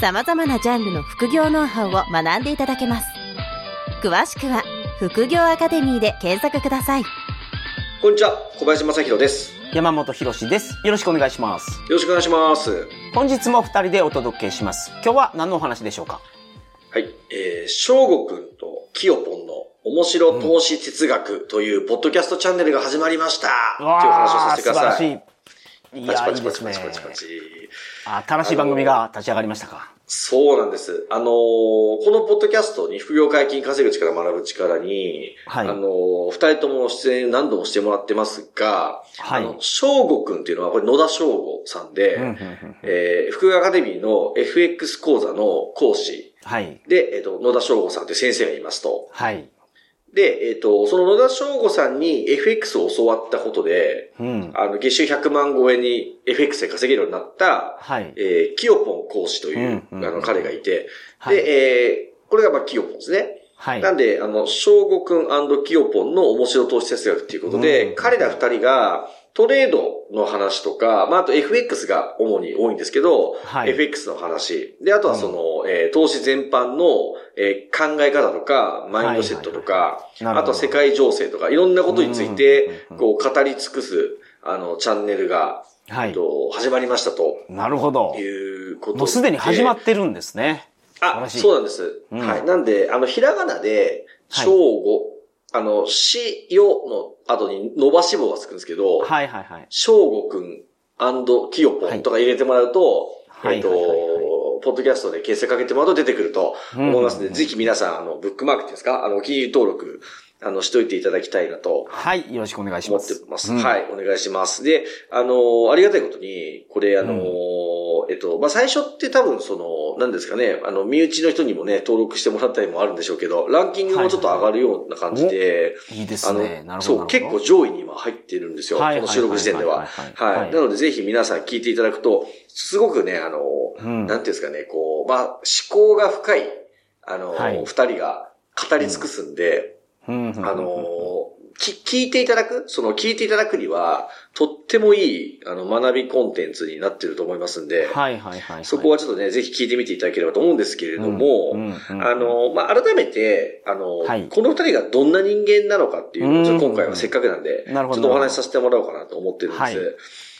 様々なジャンルの副業ノウハウを学んでいただけます詳しくは副業アカデミーで検索くださいこんにちは、小林正宏です。よ山本博史です。よろしくお願いします。ろしくお願いします。本日も二人でお届けします。今日は何のお話でしょうか？はい。えー、翔吾くんとキヨポンの面白投資哲学というポッドキャストチャンネルが始まりました。という話をさせてください。素晴らしい。いパチや、いいですねパチパチパチ。パチパチ。新しい番組が立ち上がりましたか？そうなんです。あのーこのポッドキャストに副業解禁稼ぐ力学ぶ力に、はいあのー二人とも出演何度もしてもらってますが、はいあの、翔吾くんっていうのは、これ野田翔吾さんで、うんうんうんえー副業アカデミーの FX 講座の講師はい。で、えっ、と、野田翔吾さんという先生がいますと。はい。で、えっ、と、その野田翔吾さんに FX を教わったことで、うん。あの、月収100万超えに FX で稼げるようになった、はい。えー、キヨポン講師という、うんうんあの、彼がいて、はいで、えー、これがまあ、キヨポンですね。はい。なんで、あの、翔吾くんキヨポンの面白投資哲学っていうことで、うん彼ら二人がトレードの話とか、まあ、あと FX が主に多いんですけど、はい FX の話。で、あとはその、えー投資全般の、えー考え方とか、マインドセットとか、なるほどあとは世界情勢とか、いろんなことについてうんうんうん、こう、語り尽くす、あの、チャンネルが、はいえっと始まりましたとなるほど。いうことで。もうすでに始まってるんですね。あ、そうなんです。うんはい。なんで、あの、ひらがなで、はい正午、あの、し、よの後に伸ばし棒がつくんですけど、はいはいはい。正午くんきよぽんとか入れてもらうと、えっとはいはいはいはい、ポッドキャストで検索かけてもらうと出てくると思いますので、うんぜひ皆さん、あの、ブックマークっていうんですか、あの、お気に入り登録、あの、しといていただきたいなとはい。よろしくお願いし思ます。ってます。うんはい、お願いします。で、あの、ありがたいことに、これ、あの、えっと、まあ、最初って多分その、何ですかね、あの、身内の人にもね、登録してもらったりもあるんでしょうけど、ランキングもちょっと上がるような感じで、いいですあね。の、なるほど。そう、結構上位には入ってるんですよ。こはいの収録時点では。はい。なので、ぜひ皆さん聞いていただくと、すごくね、あの、うんなんていうんですかね、こう、まあ、思考が深い、あの、はい二人が語り尽くすんで、あのき、聞いていただく、その聞いていただくには、とってもいい、あの、学びコンテンツになってると思いますんで、はいはいはいはい。そこはちょっとね、ぜひ聞いてみていただければと思うんですけれども、うんうんうんあの、まあ、改めて、あの、はいこの二人がどんな人間なのかっていうのを、ちょっと今回はせっかくなんで、なるほどちょっとお話しさせてもらおうかなと思ってるんです。はい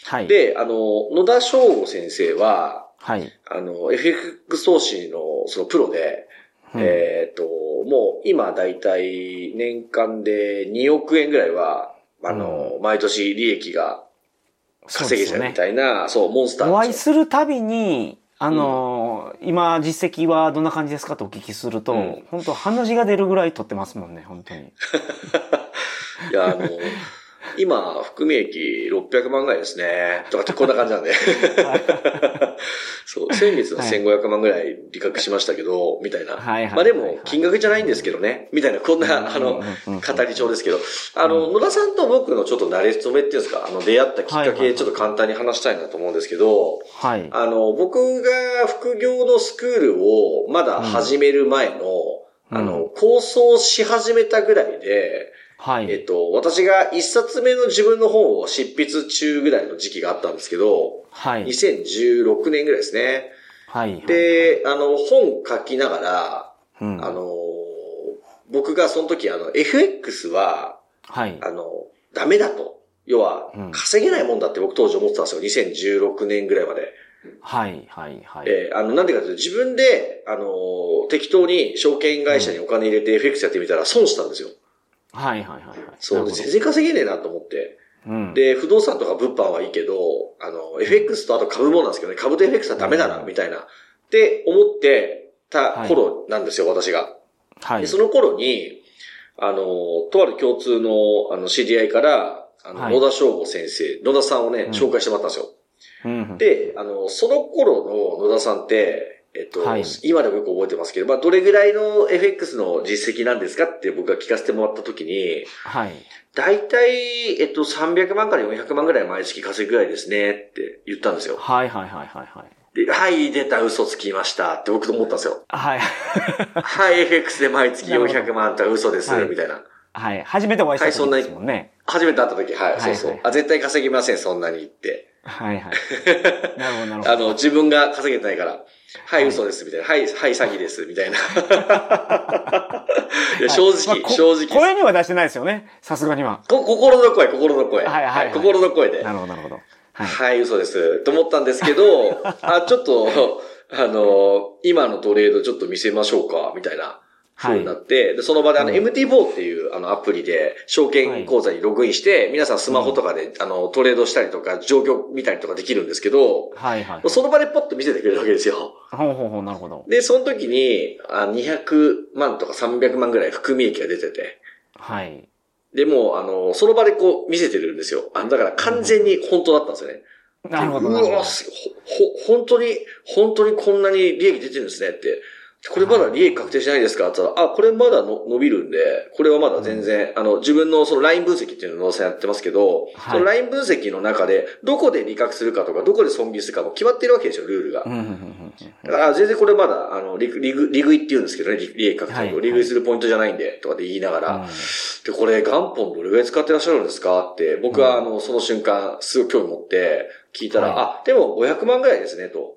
はい。で、あの、野田翔吾先生は、はい。あの、FX 投資のそのプロで、うん。えっ、と、もう今だいたい年間で2億円ぐらいは、あの、毎年利益が稼げちゃうみたいな、そうモンスター。お会いするたびに、あのー今実績はどんな感じですかとお聞きすると、うん。本当鼻血が出るぐらい取ってますもんね、本当に。いや、あの、今、含み益600万ぐらいですね。とかってこんな感じなんで。そう、先月の1500万ぐらい利確しましたけど、みたいな。まあでも、金額じゃないんですけどね、みたいな、こんな、あの、語り帳ですけど、あの、野田さんと僕のちょっと慣れ初めっていうんですか、あの、出会ったきっかけ、ちょっと簡単に話したいなと思うんですけど、はい。あの、僕が副業のスクールをまだ始める前の、うん。あの、構想し始めたぐらいで、はい。えっと、私が一冊目の自分の本を執筆中ぐらいの時期があったんですけど、はい。2016年ぐらいですね。はい。で、あの、本書きながら、うん、あの、僕がその時、あの、FX は、はい。あの、ダメだと。要はうん、稼げないもんだって僕当時思ってたんですよ。2016年ぐらいまで。はい。はい。はい。えーあの、なんでかというと、自分で、あの、適当に証券会社にお金入れて FX やってみたら損したんですよ。はい。はい。はい。はい。そう、全然稼げねえなと思って。うん。で、不動産とか物販はいいけど、あの、FX とあと株もなんですけどね、株と FX はダメだな、うんみたいな。って思ってた頃なんですよ、私が。はい。で、その頃に、あの、とある共通の、あの、知り合いから、あの、はい野田翔吾先生、野田さんをね、うん紹介してもらったんですよ。うん、で、あの、その頃の野田さんって、えっと、はい今でもよく覚えてますけど、まあ、どれぐらいの FX の実績なんですかって僕が聞かせてもらったときに、はい。だいたい、えっと、300万から400万ぐらい毎月稼ぐぐらいですねって言ったんですよ。はいはいはいはいはい。で、はい、出た、嘘つきましたって僕と思ったんですよ。はい。はい、FX で毎月400万って嘘です、はいみたいな。はい。初めてお会いした時ですもんね。初めて会った時、はい、はいそうそうはい。あ、絶対稼ぎません、そんなにって。はいはい。なるほどなるほど。あの、自分が稼げてないから、はい、はい嘘です、みたいな。はい、はい、詐欺です、みたいな。いや、はい正直、まあこ正直。声には出してないですよね。さすがには。こ心の声、心の声。はいはいはい心の声で。なるほどなるほど。はい。はい、嘘です。と思ったんですけど、あ、ちょっと、あの、今のトレードちょっと見せましょうか、みたいな。風になって、で、その場であの、うん MT4 っていうあのアプリで、証券口座にログインして、皆さんスマホとかで、あの、トレードしたりとか、状況見たりとかできるんですけど、はいはい。その場でポッと見せてくれるわけですよ。ほうほうほう、なるほど。で、その時に、あ200万とか300万ぐらい含み益が出てて、はい。で、もう、あの、その場でこう見せてるんですよ。あの、だから完全に本当だったんですよね。なるほど、うわ、。すほ、ほ、本当に、本当にこんなに利益出てるんですねって。これまだ利益確定しないですか？って言ったら、あ、これまだの伸びるんで、これはまだ全然、あの、自分のそのライン分析っていうのをやってますけど、はい。そのライン分析の中で、どこで利確するかとか、どこで損切りするかも決まってるわけですよ、ルールが。うん。うんうんうん。だから全然これまだ、あの、リグ、リグ、リグイって言うんですけどね、利利益確定を、はいリグイするポイントじゃないんで、とかで言いながら、うん。で、これ元本どれぐらい使ってらっしゃるんですか？って、僕はあの、その瞬間、すごい興味持って聞いたら、はい。あ、でも500万ぐらいですね、と。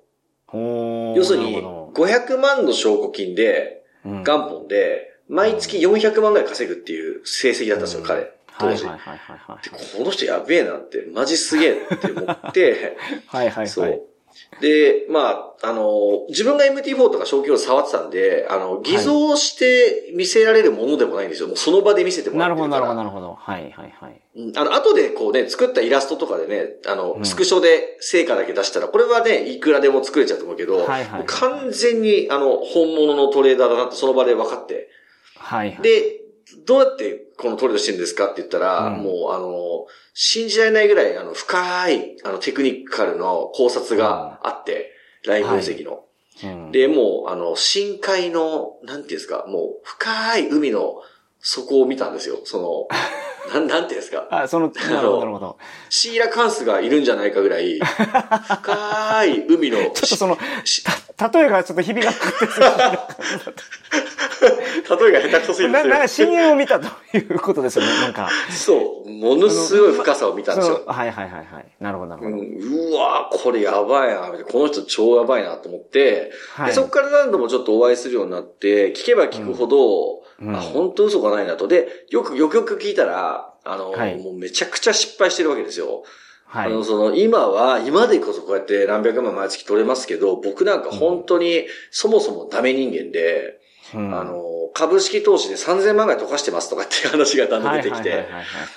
要するに、500万の証拠金で、元本で、毎月400万ぐらい稼ぐっていう成績だったんですよ、彼。当時。はいはいはいはいはい。でこの人やべえなって、マジすげえって思って、はいはいそ。。はいうで、まあ、あの、自分が MT4 とか小規模触ってたんで、あの、偽造して見せられるものでもないんですよ。もうその場で見せてもらなるほどってるから。なるほどなるほど。はいはいはい。うんあの、後でこうね、作ったイラストとかでね、あの、うんスクショで成果だけ出したら、これはね、いくらでも作れちゃうと思うけど、はいはい完全に、あの、本物のトレーダーだなってその場で分かって、はいはい。で、どうやってこのトレードしてるんですかって言ったら、うんもうあの、信じられないぐらい、あの、深い、あの、テクニカルの考察があって、ライン分析の。うん、で、もう、あの、深海の、なんていうんですか、もう、深い海の底を見たんですよ。その、なん、なんていうんですか。あ、その、なるほどなるほど。シーラカンスがいるんじゃないかぐらい、深い海の、ちょっとその、例えがちょっと響かなくて、例えが下手くそすぎるんななんかですよ。深淵を見たということですよね、なんか。そう、ものすごい深さを見たんですよ。はいはいはいはい。なるほどなるほど。うん、うわこれやばいな、みたいなこの人超やばいなと思って、はいでそこから何度もちょっとお会いするようになって、聞けば聞くほど、うんあ、本当嘘がないなと。で、よく、よくよく聞いたら、あの、はいもうめちゃくちゃ失敗してるわけですよ。はい。あの、その、今は、今でこそこうやって何百万毎月取れますけど、僕なんか本当に、そもそもダメ人間で、うんあの、株式投資で3000万ぐらい溶かしてますとかっていう話がだんだん出てきて。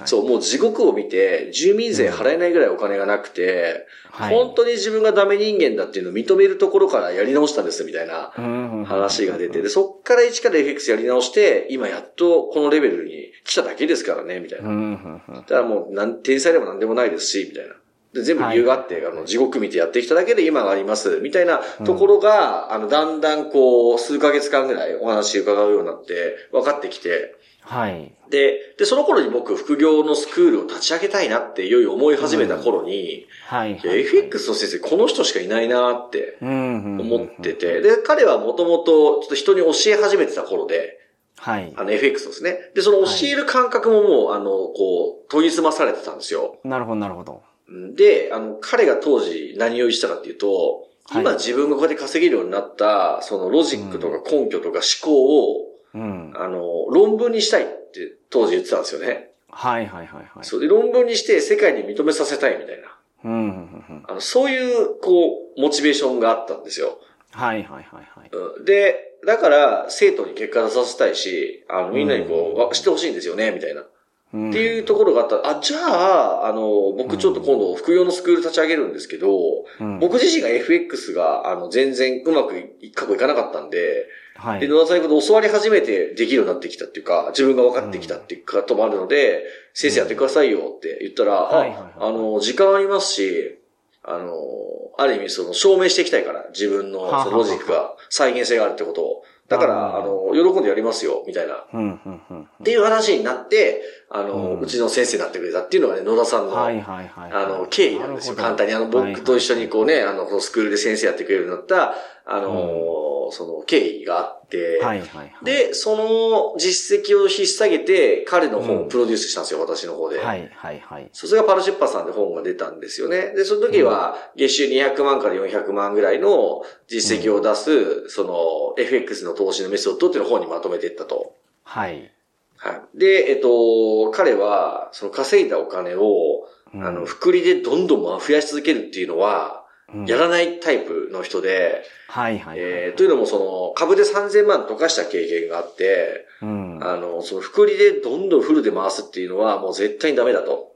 そう、もう地獄を見て、住民税払えないぐらいお金がなくて、はい。本当に自分がダメ人間だっていうのを認めるところからやり直したんです、みたいなうん話が出て、で、そっから一から FX やり直して、今やっとこのレベルに来ただけですからね、みたいな。だからもう、なん、天才でも何でもないですし、みたいな。で、全部理由があって、あの、地獄見てやってきただけで今があります、みたいなところが、あの、だんだんこう、数ヶ月間ぐらいお話伺うようになって、分かってきて、はい。で、で、その頃に僕、副業のスクールを立ち上げたいなっていよいよ思い始めた頃に、はい。FX の先生、この人しかいないなって思思ってて、で、彼はもともと、ちょっと人に教え始めてた頃で、はい。あの、FX ですね。で、その教える感覚ももう、あの、こう、研ぎ澄まされてたんですよ。なるほど、なるほど。で、あの、彼が当時何を言ってたかっていうと、はい今自分がこうやって稼げるようになった、そのロジックとか根拠とか思考を、うん。あの、論文にしたいって当時言ってたんですよね。はいはいはいはい。そうで、論文にして世界に認めさせたいみたいな。あの、そういう、こう、モチベーションがあったんですよ。はいはいはいはい。うんで、だから、生徒に結果出させたいし、あの、みんなにこう、うんわ知ってほしいんですよね、みたいな。っっていうところがあった。ら、あ、じゃあ、あの、僕ちょっと今度副業のスクール立ち上げるんですけど、うん、僕自身が FX が、あの、全然うまくい過去いかなかったんで、で、はい。野田さんのこと教わり始めてできるようになってきたっていうか、自分が分かってきたっていうこともあるので、先生やってくださいよって言ったら、はいはいはいあ、あの、時間ありますし、あの、ある意味その証明していきたいから、自分のそのロジックが再現性があるってことを。だから、あの、喜んでやりますよ、みたいな。っていう話になって、あの、うちの先生になってくれたっていうのがね、野田さんの、はい、はい、はい。あの、経緯なんですよ。簡単に。あの、僕と一緒にこうね、あの、このスクールで先生やってくれるようになった、あの、その経緯があって、はい、はい、はい。で、その実績を引っ提げて、彼の本をプロデュースしたんですよ、私の方で。はい、はい、はい。それがパル出版さんで本が出たんですよね。で、その時は、月収200万から400万ぐらいの実績を出す、その、FX の投資のメソッドっていうのを本にまとめていったと。はい。はい。で、えっと、彼は、その稼いだお金を、うんあの、複利でどんどん増やし続けるっていうのは、うんやらないタイプの人で、はい、はい。えーというのもその、株で3000万溶かした経験があって、うん。あの、その複利でどんどんフルで回すっていうのはもう絶対にダメだと。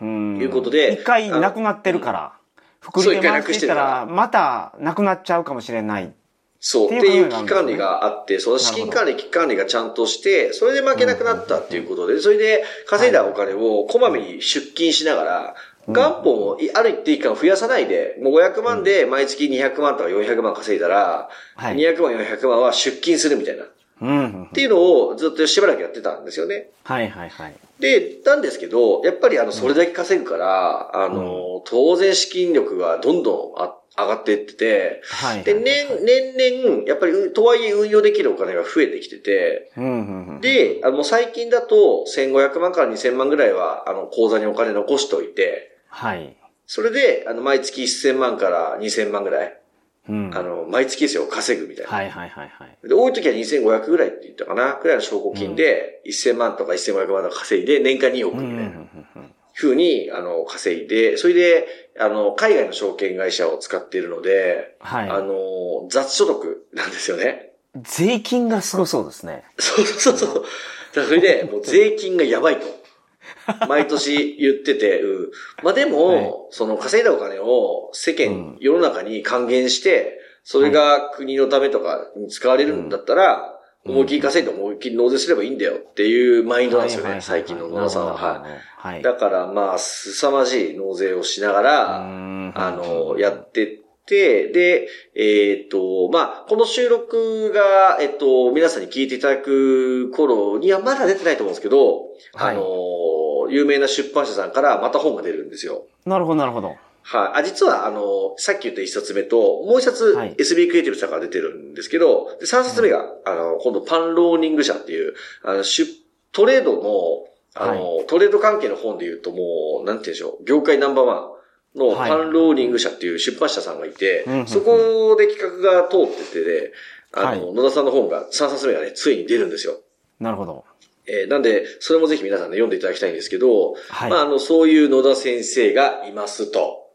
うんいうことで一回なくなってるから、福利で回してたら、またなくなっちゃうかもしれない。そう。っていう危機管理があって、その資金管理、危機管理がちゃんとして、それで負けなくなったっていうことで、それで稼いだお金をこまめに出金しながら、元本をいある一定期間増やさないで、もう500万で毎月200万とか400万稼いだら、はい200万、400万は出金するみたいな。っうんうん。ていうのをずっとしばらくやってたんですよね。はいはいはい。で、なんですけど、やっぱりあの、それだけ稼ぐから、あの、当然資金力がどんどんあ上がっていってて、はいはい。で、年、年々、やっぱりう、とはいえ運用できるお金が増えてきてて、うんうんうん。で、あの、最近だと、1500万から2000万ぐらいは、あの、口座にお金残しておいて、はい。それで、あの、毎月1000万から2000万ぐらい、うん。あの、毎月ですよ、稼ぐみたいな。はいはいはいはい。で、多い時は2500ぐらいって言ったかな、くらいの証拠金で、1000万とか1500万とか稼いで、年間2億みたいなんうに、あの、稼いで、それで、あの、海外の証券会社を使っているので、はい。あの、雑所得なんですよね。税金がすごそうですね。そうそうそう。だからそれで、もう税金がやばいと。毎年言ってて、うん。まあでも、はいその稼いだお金を世間、うん世の中に還元して、それが国のためとかに使われるんだったら、うん思いっきり稼いで思いっきり納税すればいいんだよっていうマインドなんですよね、最近の野田さんは。はなるほどはいい。。だからまあ、凄まじい納税をしながら、うんあの、やってって、で、えっ、と、まあ、この収録が、えっと、皆さんに聞いていただく頃にはまだ出てないと思うんですけど、はいあの、有名な出版社さんからまた本が出るんですよ。なるほどなるほど。はい。あ、実は、あの、さっき言った一冊目と、もう一冊、はい SB クリエイティブさんから出てるんですけど、で、三冊目が、あの、今度パンローニング社っていう、あの、出トレードの、あの、トレード関係の本で言うともう、なんて言うんでしょう、業界ナンバーワンのはいパンローニング社っていう出版社さんがいて、うんうんうんそこで企画が通っててで、あの、はい野田さんの本が、3冊目がね、ついに出るんですよ。なるほど。えーなんで、それもぜひ皆さんね、読んでいただきたいんですけど、はい。まあ、あの、そういう野田先生がいますと。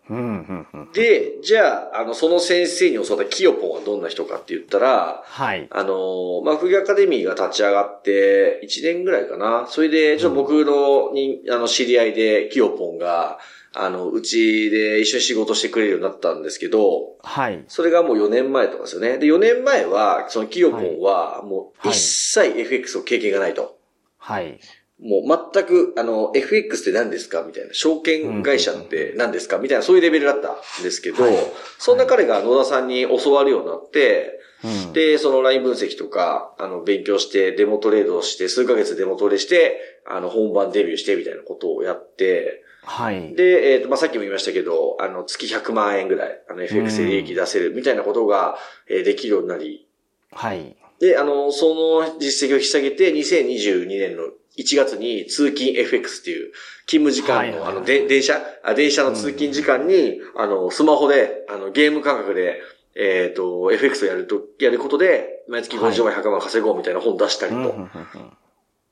で、じゃあ、あの、その先生に教わったキヨポンはどんな人かって言ったら、はい。あの、まあ、副業アカデミーが立ち上がって1年ぐらいかな。それで、ちょっと僕のに、あの、知り合いでキヨポンが、あの、うちで一緒に仕事してくれるようになったんですけど、はい。それがもう4年前とかですよね。で、4年前は、そのキヨポンは、もうはい一切 FX を経験がないと。はい。もう全く、あの、FX って何ですか？みたいな。証券会社って何ですか？みたいな、そういうレベルだったんですけど、はいそんな彼が野田さんに教わるようになって、うん、で、そのライン分析とか、あの、勉強して、デモトレードをして、数ヶ月デモトレして、あの、本番デビューしてみたいなことをやって、はい。で、えっ、と、まあ、さっきも言いましたけど、あの、月100万円ぐらい、あの、FX で利益出せるみたいなことが、えーできるようになり、はい。で、あの、その実績を引き下げて、2022年の1月に通勤 FX っていう、勤務時間の、あの、で、電車あ、電車の通勤時間に、あの、スマホで、あの、ゲーム感覚で、えっ、と、FX をやると、やることで、毎月50万、100万稼ごうみたいな本出したりと、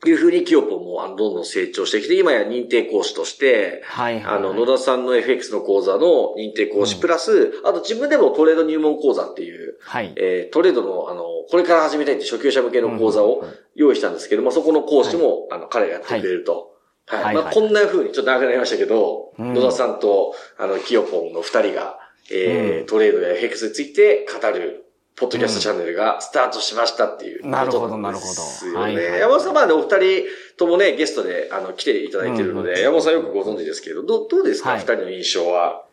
いうふうにキヨポンも、あの、どんどん成長してきて、今や認定講師として、はいはい。あの、野田さんの FX の講座の認定講師プラス、あと自分でもトレード入門講座っていう、はい。えートレードの、あの、これから始めたいって初級者向けの講座を用意したんですけども、そこの講師も、あの、彼がやってくれると。はい。まあ、はいはいこんな風に、ちょっと長くなりましたけど、うん野田さんと、あの、キヨポンの二人が、えーうんトレードや FX について語る、ポッドキャストチャンネルがスタートしましたっていうことなるほどんですよね。なるほどはいはい山本さんはね、お二人ともね、ゲストで、あの、来ていただいてるので、うん山本さんよくご存知ですけど、ど、どうですか、はい二人の印象は？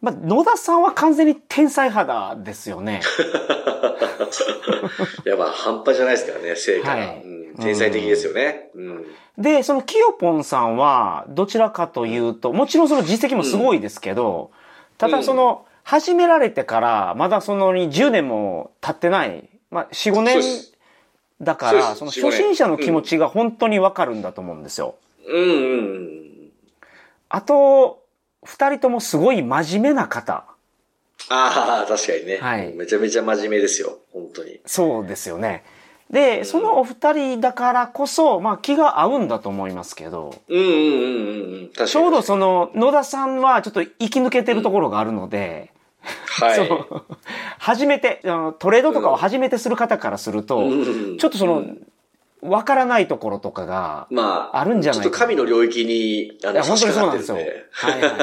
まあ、野田さんは完全に天才肌ですよね。いや、まあ、半端じゃないですからね、成果が。はいうん、天才的ですよね。うん、で、そのキヨポンさんは、どちらかというと、もちろんその実績もすごいですけど、ただその、始められてから、まだその10年も経ってない、まあ、4、5年だから、その初心者の気持ちが本当にわかるんだと思うんですよ。うんうんうん。あと、二人ともすごい真面目な方。ああ、確かにね。はい。めちゃめちゃ真面目ですよ。本当に。そうですよね。で、うん、そのお二人だからこそ、まあ気が合うんだと思いますけど。うんうんうんうん。ちょうどその、野田さんはちょっと生き抜けてるところがあるので、うん、はい。初めて、トレードとかを初めてする方からすると、うん、ちょっとその、わからないところとかが、まあ、あるんじゃないか、ちょっと神の領域に、あの、本当にそうなんですよ。はいはいはい。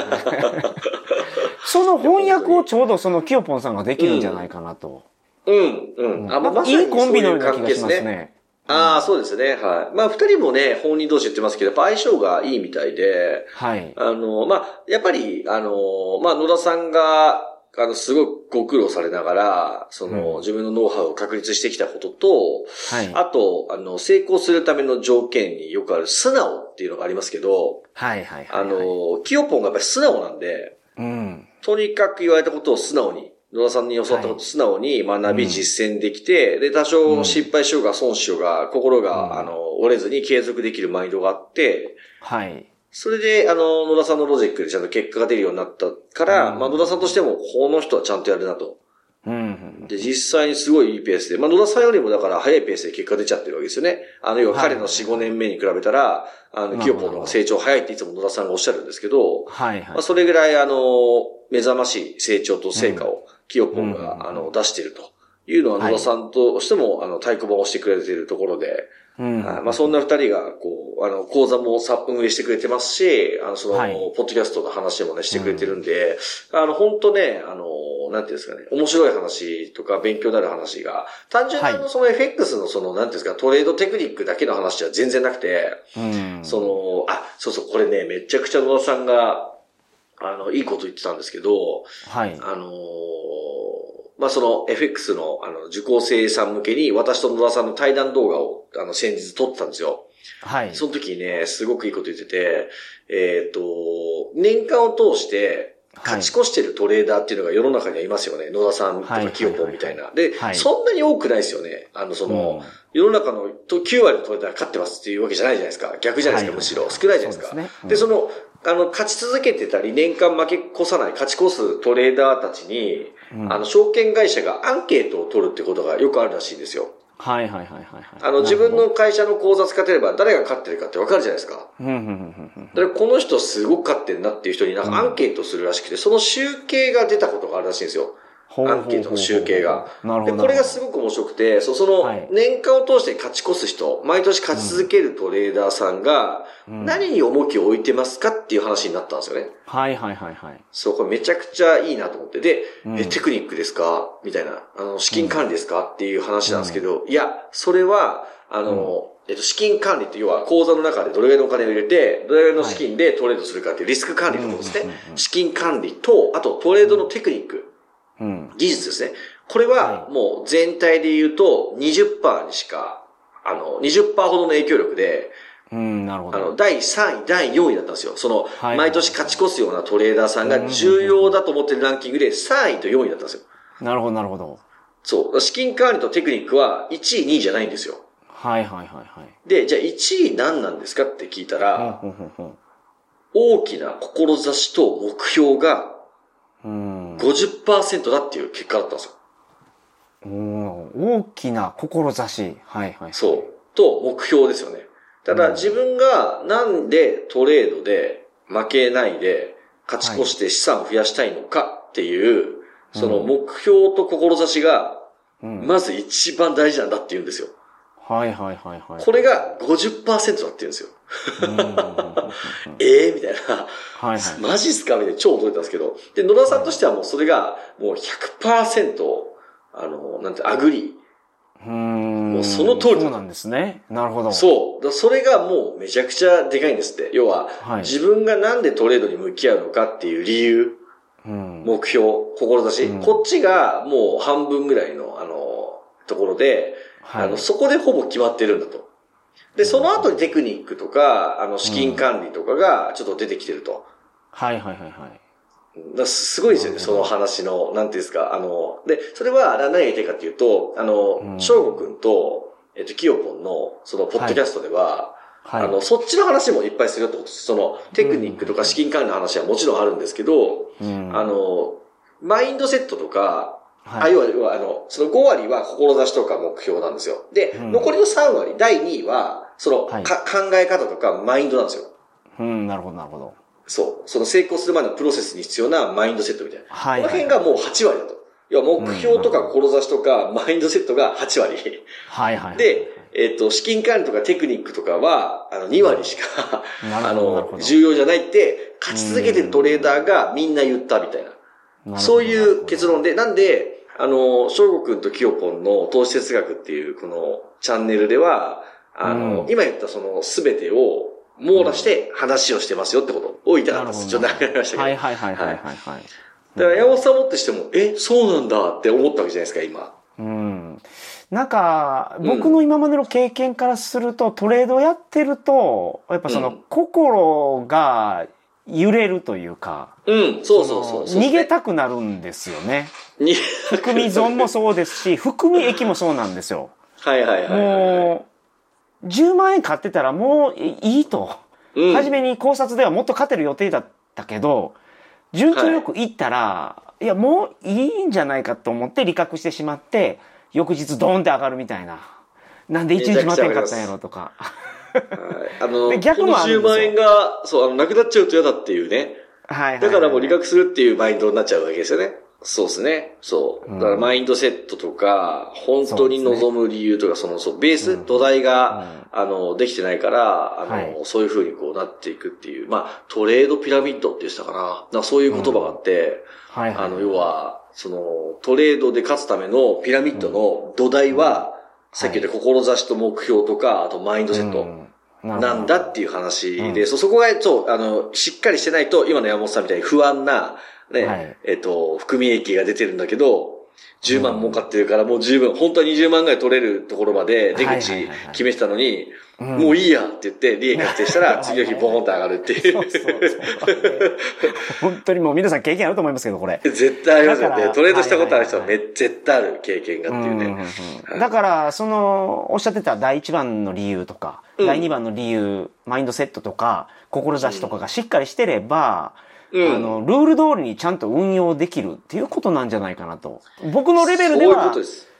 その翻訳をちょうどそのキヨポンさんができるんじゃないかなと。うん、うん。あ、まあ、まさにいいコンビのような気がしますね。ああ、そうですね。はい。まあ、二人もね、本人同士言ってますけど、やっぱ相性がいいみたいで、はい。あの、まあ、やっぱり、あの、まあ、野田さんが、あの、すごくご苦労されながら、その、うん、自分のノウハウを確立してきたことと、はい。あと、あの、成功するための条件によくある素直っていうのがありますけど、はいはいはい、はい、あの、キヨポンがやっぱり素直なんで、うん。とにかく言われたことを素直に、野田さんに教わったことを素直に学び実践できて、はい、で、多少失敗しようが損しようが、心が、うん、あの、折れずに継続できるマインドがあって、はい。それで、あの、野田さんのロジックでちゃんと結果が出るようになったから、うん、まあ、野田さんとしても、この人はちゃんとやるなと。うん、で、実際にすごいいいペースで、まあ、野田さんよりもだから早いペースで結果出ちゃってるわけですよね。あの、要は彼の4、5年目に比べたら、あの、キヨポンの成長早いっていつも野田さんがおっしゃるんですけど、はいはい。まあ、それぐらい、あの、目覚ましい成長と成果を、キヨポンが、あの、出しているというのは野田さんとしても、あの、太鼓判をしてくれているところで、うん、まあそんな二人が、こう、あの、講座もさ運営してくれてますし、あの、その、はい、ポッドキャストの話もね、してくれてるんで、うん、あの、本当ね、あの、なんていうんですかね、面白い話とか勉強になる話が、単純にその FX のその、なんていうんですか、トレードテクニックだけの話じゃ全然なくて、うん、その、あ、そうそう、これね、めちゃくちゃ野田さんが、あの、いいこと言ってたんですけど、はい。あのまあ、その FX のあの受講生さん向けに私と野田さんの対談動画をあの先日撮ってたんですよ。はい。その時にね、すごくいいこと言ってて、えっ、ー、と、年間を通して勝ち越してるトレーダーっていうのが世の中にはいますよね。野田さんとかキヨポンみたいな。で、はい、そんなに多くないですよね。あの、その、うん、世の中の9割のトレーダーが勝ってますっていうわけじゃないじゃないですか。逆じゃないですか、むしろ。少ないじゃないですか。で、ねうん、その、あの、勝ち続けてたり、年間負け越さない、勝ち越すトレーダーたちに、うん、あの、証券会社がアンケートを取るってことがよくあるらしいんですよ。はいはいはいはい、あの、自分の会社の口座使ってれば誰が勝ってるかってわかるじゃないですか。うんうんうんうん、だからこの人すごく勝ってるなっていう人になんかアンケートするらしくて、その集計が出たことがあるらしいんですよ。アンケートの集計が。で、これがすごく面白くて、そその、年間を通して勝ち越す人、毎年勝ち続けるトレーダーさんが、何に重きを置いてますかっていう話になったんですよね。はいはいはいはい。そう、これめちゃくちゃいいなと思って。で、え、テクニックですか？みたいな。あの、資金管理ですかっていう話なんですけど、いや、それは、あの、えっと、資金管理って要は口座の中でどれぐらいのお金を入れて、どれぐらいの資金でトレードするかっていうリスク管理のことですね。資金管理と、あとトレードのテクニック。うん、技術ですね。これはもう全体で言うと20%にしか、あの、20%ほどの影響力で、うん、なるほど。あの、第3位、第4位だったんですよ。その、毎年勝ち越すようなトレーダーさんが重要だと思ってるランキングで3位と4位だったんですよ。なるほど、なるほど。そう。資金管理とテクニックは1位、2位じゃないんですよ。はいはいはいはい。で、じゃあ1位何なんですかって聞いたら、大きな志と目標が50%だっていう結果だったんですよ。大きな志。はいはい。そう。と、目標ですよね。ただ、自分がなんでトレードで負けないで勝ち越して資産を増やしたいのかっていう、その目標と志が、まず一番大事なんだって言うんですよ。はいはいはいはい。これが50%だって言うんですよ。ええみたいな。はいはい。マジっすかみたいな超驚いたんですけど。で、野田さんとしてはもうそれがもう100%、あの、なんて、 agr ee。うん。もうその通り。そうなんですね。なるほど。そう。それがもうめちゃくちゃでかいんですって。要は、はい、自分がなんでトレードに向き合うのかっていう理由。うんうん目標、志、うんこっちがもう半分ぐらいの、あの、ところで、はいあの、そこでほぼ決まってるんだと。で、その後にテクニックとか、あの、資金管理とかがちょっと出てきてると。はいはいはいはい。だからすごいですよね、その話の、なんていうんですか、あの、で、それはな何が言いたいかっていうと、あうの、ん翔吾くんと、えっと、キヨポンの、その、ポッドキャストでは、はい。あの、そっちの話もいっぱいするってことです。その、テクニックとか資金管理の話はもちろんあるんですけど、うんあ、の、マインドセットとか、あはい。要は、要はあの、その5割は志とか目標なんですよ。で、うん残りの3割、第2位は、その、はいか考え方とかマインドなんですよ。うん、なるほどなるほど。そう。その成功するまでのプロセスに必要なマインドセットみたいな。はい。この辺がもう8割だと。要は目標とか志とかマインドセットが8割。はいはい。で、えっ、と、資金管理とかテクニックとかは、あの、2割しか、あなるほどなるほの、ど重要じゃないって、勝ち続けてるトレーダーがみんな言ったみたいな。そういう結論で、なんで、あの、翔吾くんとキヨポンの投資哲学っていうこのチャンネルでは、あの、うん今言ったその全てを網羅して話をしてますよってことを言いたかったです。ちょっと長くなりましたけど。はいはいはいはいはいはい。だから山本さんもってしても、え、そうなんだって思ったわけじゃないですか、今。うん。なんか、僕の今までの経験からすると、トレードやってると、やっぱその、うん心が揺れるというか、うん、そうそうそうそう。逃げたくなるんですよね。に、含み損もそうですし、含み益もそうなんですよ。はいはいはいはい。もう、10万円買ってたらもういいと。うん、初めに考察ではもっと勝てる予定だったけど、順調よくいったら、い、や、もういいんじゃないかと思って利確してしまって、翌日ドーンって上がるみたいな。なんで1日待てんかったんやろとか。はいあの、で逆この10もあるんですよ万円が、そう、あの、なくなっちゃうと嫌だっていうね。はいはいはいだからもう利確するっていうマインドになっちゃうわけですよね。そうですね。そう。うんだからマインドセットとか、本当に望む理由とか、その、そう、ベース、土台が、あの、できてないから、あの、はいそういう風にこうなっていくっていう、まあ、トレードピラミッドって言ってたかな。なそういう言葉があって、はいはい。あの、要は、その、トレードで勝つためのピラミッドの土台は、さっき言った志と目標とか、あとマインドセット。うんなんだっていう話で、うん。そ、そこが、そう、あの、しっかりしてないと、今の山本さんみたいに不安な、ね、はい。えっ、と、含み益が出てるんだけど、10万儲かってるからもう十分、本当は20万ぐらい取れるとこころまで出口決めてたのに、うんもういいやって言って、利益確定したら、次の日ボーンと上がるっていそう。本当にもう皆さん経験あると思いますけど、これ。絶対ありますよね。トレードしたことある人ははいめ絶対ある経験がっていうね。うんだから、その、おっしゃってた第一番の理由とか、うん第二番の理由、マインドセットとか、志とかがしっかりしてれば、うんあの、ルール通りにちゃんと運用できるっていうことなんじゃないかなと。僕のレベルでは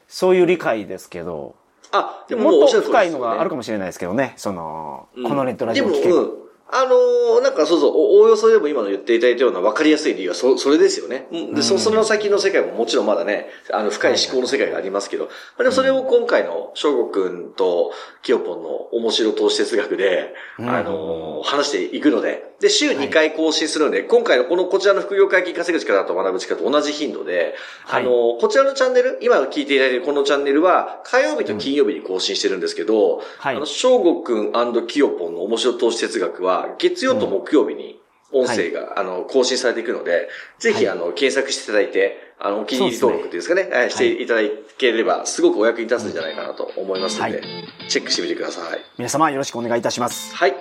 そういう理解ですけど、あ、でももっと深いのがあるかもしれないですけどね、その、うん。このネットラジオを聞けば。あのーなんかそうそう、おおおよそでも今の言っていただいたような分かりやすい理由はそ、それですよね。うん。で、そ、その先の世界ももちろんまだね、あの、深い思考の世界がありますけど、まあでもそれを今回の翔吾くんとキヨポンの面白投資哲学で、うん。あのー話していくので、で、週2回更新するので、今回のこのこちらの副業会計稼ぐ力と学ぶ力と同じ頻度で、はい。あのーこちらのチャンネル、今聞いていただいているこのチャンネルは、火曜日と金曜日に更新してるんですけど、はい。あの、翔吾くんキヨポンの面白投資哲学は、月曜と木曜日に音声が、あの、更新されていくので、ぜひ、はいあの、検索していただいて、あの、お気に入り登録っていうんですかね、はいしていただければ、すごくお役に立つんじゃないかなと思いますので、はいチェックしてみてください。皆様よろしくお願いいたします。はい。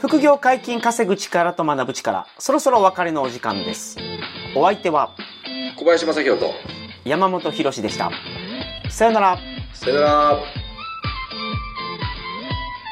副業解禁稼ぐ力と学ぶ力、そろそろお別れのお時間です。お相手は小林正宏と、山本博史でした。さよなら。さよなら。